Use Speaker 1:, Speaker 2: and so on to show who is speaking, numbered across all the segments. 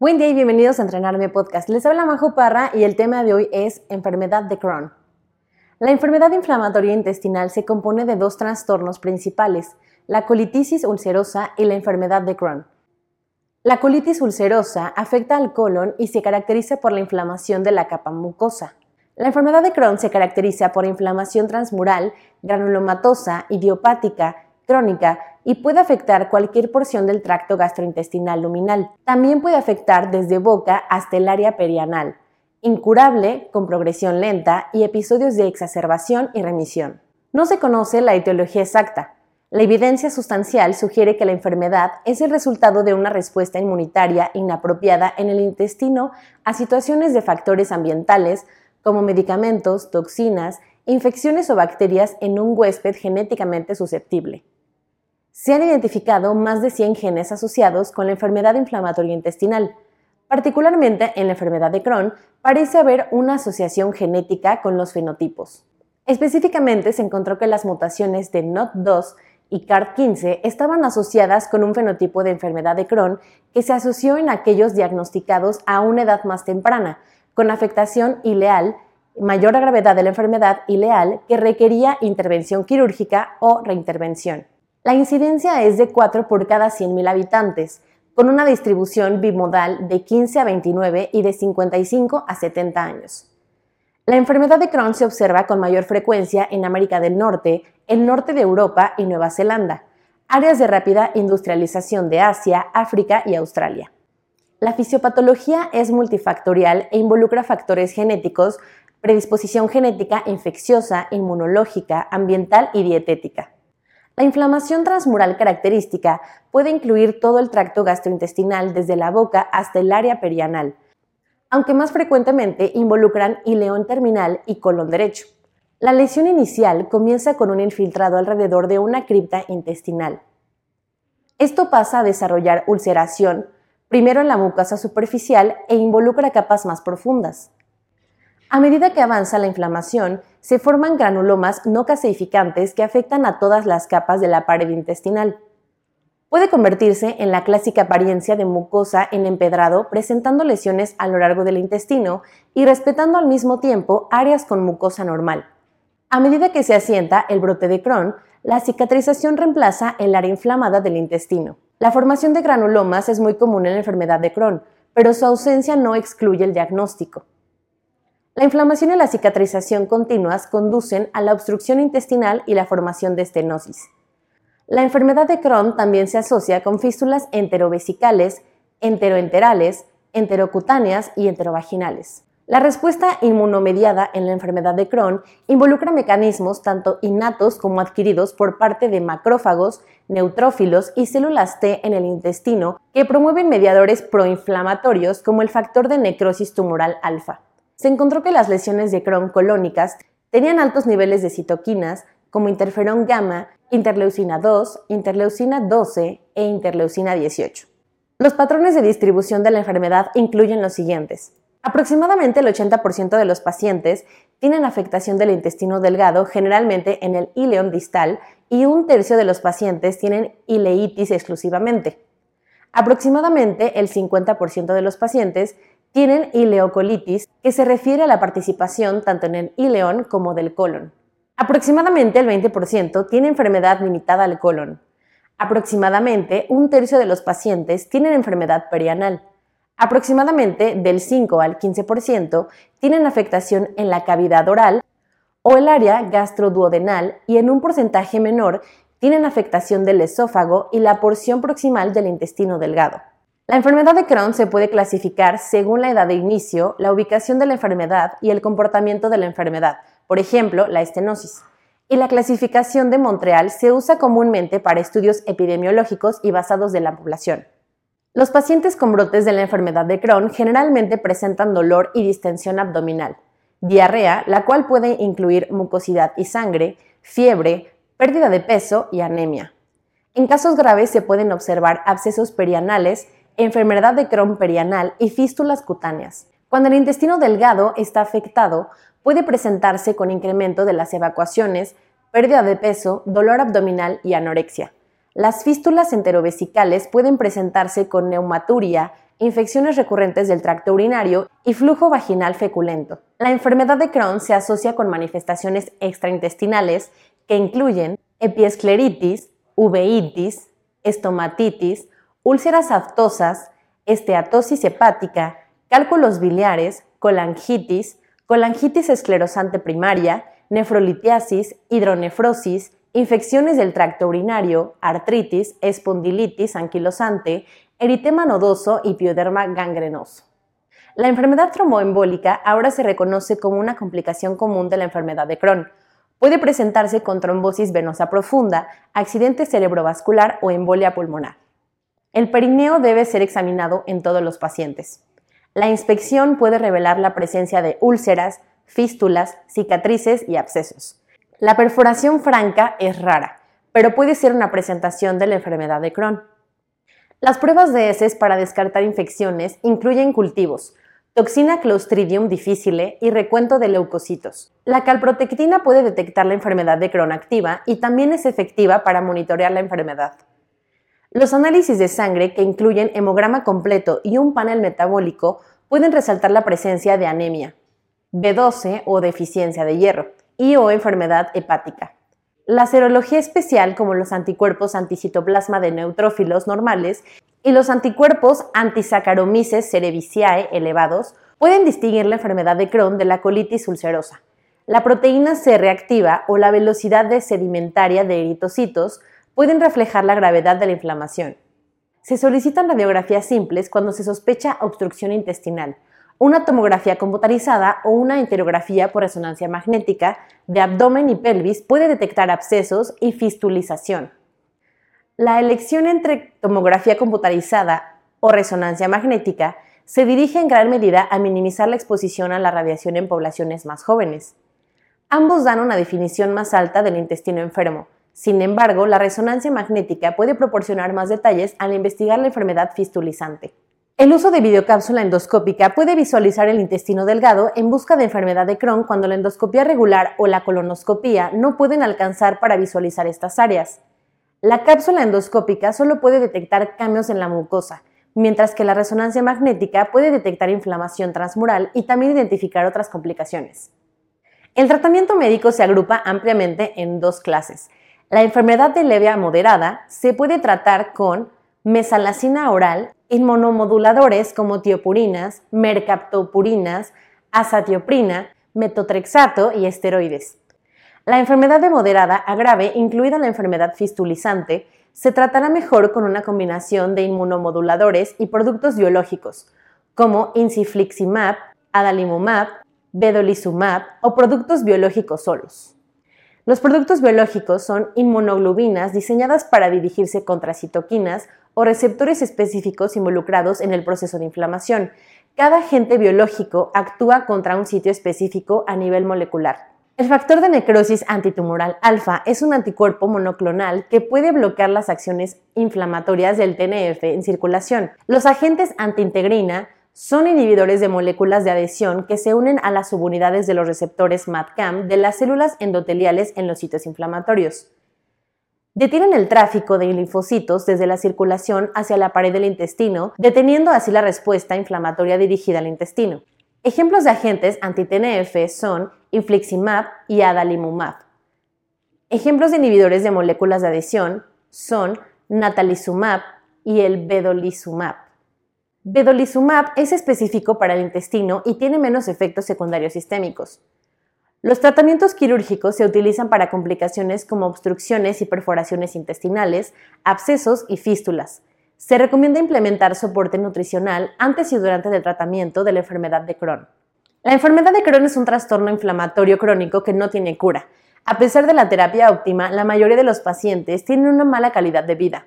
Speaker 1: Buen día y bienvenidos a Entrenarme Podcast. Les habla Majo Parra y el tema de hoy es enfermedad de Crohn. La enfermedad inflamatoria intestinal se compone de dos trastornos principales, la colitis ulcerosa y la enfermedad de Crohn. La colitis ulcerosa afecta al colon y se caracteriza por la inflamación de la capa mucosa. La enfermedad de Crohn se caracteriza por inflamación transmural, granulomatosa, idiopática, crónica y puede afectar cualquier porción del tracto gastrointestinal luminal. También puede afectar desde boca hasta el área perianal, incurable, con progresión lenta y episodios de exacerbación y remisión. No se conoce la etiología exacta. La evidencia sustancial sugiere que la enfermedad es el resultado de una respuesta inmunitaria inapropiada en el intestino a situaciones de factores ambientales como medicamentos, toxinas, infecciones o bacterias en un huésped genéticamente susceptible. Se han identificado más de 100 genes asociados con la enfermedad inflamatoria intestinal. Particularmente en la enfermedad de Crohn, parece haber una asociación genética con los fenotipos. Específicamente se encontró que las mutaciones de NOT2 y CART15 estaban asociadas con un fenotipo de enfermedad de Crohn que se asoció en aquellos diagnosticados a una edad más temprana, con afectación ileal, mayor gravedad de la enfermedad ileal que requería intervención quirúrgica o reintervención. La incidencia es de 4 por cada 100.000 habitantes, con una distribución bimodal de 15 a 29 y de 55 a 70 años. La enfermedad de Crohn se observa con mayor frecuencia en América del Norte, el norte de Europa y Nueva Zelanda, áreas de rápida industrialización de Asia, África y Australia. La fisiopatología es multifactorial e involucra factores genéticos, predisposición genética infecciosa, inmunológica, ambiental y dietética. La inflamación transmural característica puede incluir todo el tracto gastrointestinal desde la boca hasta el área perianal, aunque más frecuentemente involucran ileón terminal y colon derecho. La lesión inicial comienza con un infiltrado alrededor de una cripta intestinal. Esto pasa a desarrollar ulceración, primero en la mucosa superficial e involucra capas más profundas. A medida que avanza la inflamación, se forman granulomas no caseificantes que afectan a todas las capas de la pared intestinal. Puede convertirse en la clásica apariencia de mucosa en empedrado, presentando lesiones a lo largo del intestino y respetando al mismo tiempo áreas con mucosa normal. A medida que se asienta el brote de Crohn, la cicatrización reemplaza el área inflamada del intestino. La formación de granulomas es muy común en la enfermedad de Crohn, pero su ausencia no excluye el diagnóstico. La inflamación y la cicatrización continuas conducen a la obstrucción intestinal y la formación de estenosis. La enfermedad de Crohn también se asocia con fístulas enterovesicales, enteroenterales, enterocutáneas y enterovaginales. La respuesta inmunomediada en la enfermedad de Crohn involucra mecanismos tanto innatos como adquiridos por parte de macrófagos, neutrófilos y células T en el intestino que promueven mediadores proinflamatorios como el factor de necrosis tumoral alfa se encontró que las lesiones de Crohn colónicas tenían altos niveles de citoquinas como interferón gamma, interleucina 2, interleucina 12 e interleucina 18. Los patrones de distribución de la enfermedad incluyen los siguientes. Aproximadamente el 80% de los pacientes tienen afectación del intestino delgado, generalmente en el ileón distal, y un tercio de los pacientes tienen ileitis exclusivamente. Aproximadamente el 50% de los pacientes tienen ileocolitis, que se refiere a la participación tanto en el ileón como del colon. Aproximadamente el 20% tiene enfermedad limitada al colon. Aproximadamente un tercio de los pacientes tienen enfermedad perianal. Aproximadamente del 5 al 15% tienen afectación en la cavidad oral o el área gastroduodenal y en un porcentaje menor tienen afectación del esófago y la porción proximal del intestino delgado. La enfermedad de Crohn se puede clasificar según la edad de inicio, la ubicación de la enfermedad y el comportamiento de la enfermedad, por ejemplo, la estenosis. Y la clasificación de Montreal se usa comúnmente para estudios epidemiológicos y basados de la población. Los pacientes con brotes de la enfermedad de Crohn generalmente presentan dolor y distensión abdominal, diarrea, la cual puede incluir mucosidad y sangre, fiebre, pérdida de peso y anemia. En casos graves se pueden observar abscesos perianales, enfermedad de Crohn perianal y fístulas cutáneas. Cuando el intestino delgado está afectado, puede presentarse con incremento de las evacuaciones, pérdida de peso, dolor abdominal y anorexia. Las fístulas enterovesicales pueden presentarse con neumaturia, infecciones recurrentes del tracto urinario y flujo vaginal feculento. La enfermedad de Crohn se asocia con manifestaciones extraintestinales que incluyen epiescleritis, uveitis, estomatitis, úlceras aftosas, esteatosis hepática, cálculos biliares, colangitis, colangitis esclerosante primaria, nefrolitiasis, hidronefrosis, infecciones del tracto urinario, artritis, espondilitis anquilosante, eritema nodoso y pioderma gangrenoso. La enfermedad tromboembólica ahora se reconoce como una complicación común de la enfermedad de Crohn. Puede presentarse con trombosis venosa profunda, accidente cerebrovascular o embolia pulmonar. El perineo debe ser examinado en todos los pacientes. La inspección puede revelar la presencia de úlceras, fístulas, cicatrices y abscesos. La perforación franca es rara, pero puede ser una presentación de la enfermedad de Crohn. Las pruebas de heces para descartar infecciones incluyen cultivos, toxina Clostridium difficile y recuento de leucocitos. La calprotectina puede detectar la enfermedad de Crohn activa y también es efectiva para monitorear la enfermedad. Los análisis de sangre, que incluyen hemograma completo y un panel metabólico, pueden resaltar la presencia de anemia, B12 o deficiencia de hierro, y o enfermedad hepática. La serología especial, como los anticuerpos anticitoplasma de neutrófilos normales y los anticuerpos antisaccharomyces cerevisiae elevados, pueden distinguir la enfermedad de Crohn de la colitis ulcerosa. La proteína C reactiva o la velocidad de sedimentaria de eritocitos pueden reflejar la gravedad de la inflamación. Se solicitan radiografías simples cuando se sospecha obstrucción intestinal, una tomografía computarizada o una enterografía por resonancia magnética de abdomen y pelvis puede detectar abscesos y fistulización. La elección entre tomografía computarizada o resonancia magnética se dirige en gran medida a minimizar la exposición a la radiación en poblaciones más jóvenes. Ambos dan una definición más alta del intestino enfermo. Sin embargo, la resonancia magnética puede proporcionar más detalles al investigar la enfermedad fistulizante. El uso de videocápsula endoscópica puede visualizar el intestino delgado en busca de enfermedad de Crohn cuando la endoscopía regular o la colonoscopía no pueden alcanzar para visualizar estas áreas. La cápsula endoscópica solo puede detectar cambios en la mucosa, mientras que la resonancia magnética puede detectar inflamación transmural y también identificar otras complicaciones. El tratamiento médico se agrupa ampliamente en dos clases. La enfermedad de leve a moderada se puede tratar con mesalacina oral, inmunomoduladores como tiopurinas, mercaptopurinas, azatioprina, metotrexato y esteroides. La enfermedad de moderada a grave, incluida la enfermedad fistulizante, se tratará mejor con una combinación de inmunomoduladores y productos biológicos, como incifliximab, adalimumab, vedolizumab o productos biológicos solos. Los productos biológicos son inmunoglobinas diseñadas para dirigirse contra citoquinas o receptores específicos involucrados en el proceso de inflamación. Cada agente biológico actúa contra un sitio específico a nivel molecular. El factor de necrosis antitumoral alfa es un anticuerpo monoclonal que puede bloquear las acciones inflamatorias del TNF en circulación. Los agentes antiintegrina son inhibidores de moléculas de adhesión que se unen a las subunidades de los receptores MADCAM de las células endoteliales en los sitios inflamatorios. Detienen el tráfico de linfocitos desde la circulación hacia la pared del intestino, deteniendo así la respuesta inflamatoria dirigida al intestino. Ejemplos de agentes anti-TNF son infliximab y adalimumab. Ejemplos de inhibidores de moléculas de adhesión son natalizumab y el vedolizumab. Vedolizumab es específico para el intestino y tiene menos efectos secundarios sistémicos. Los tratamientos quirúrgicos se utilizan para complicaciones como obstrucciones y perforaciones intestinales, abscesos y fístulas. Se recomienda implementar soporte nutricional antes y durante el tratamiento de la enfermedad de Crohn. La enfermedad de Crohn es un trastorno inflamatorio crónico que no tiene cura. A pesar de la terapia óptima, la mayoría de los pacientes tienen una mala calidad de vida.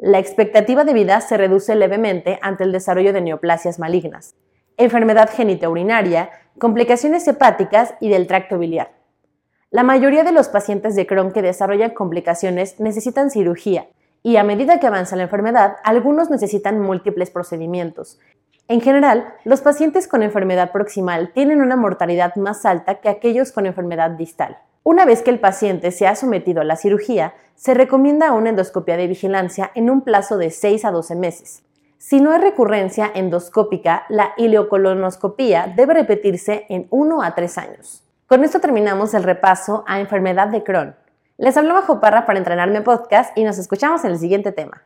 Speaker 1: La expectativa de vida se reduce levemente ante el desarrollo de neoplasias malignas, enfermedad genitourinaria, complicaciones hepáticas y del tracto biliar. La mayoría de los pacientes de Crohn que desarrollan complicaciones necesitan cirugía y a medida que avanza la enfermedad, algunos necesitan múltiples procedimientos. En general, los pacientes con enfermedad proximal tienen una mortalidad más alta que aquellos con enfermedad distal. Una vez que el paciente se ha sometido a la cirugía, se recomienda una endoscopia de vigilancia en un plazo de 6 a 12 meses. Si no hay recurrencia endoscópica, la ileocolonoscopía debe repetirse en 1 a 3 años. Con esto terminamos el repaso a enfermedad de Crohn. Les hablo Bajo Parra para entrenarme podcast y nos escuchamos en el siguiente tema.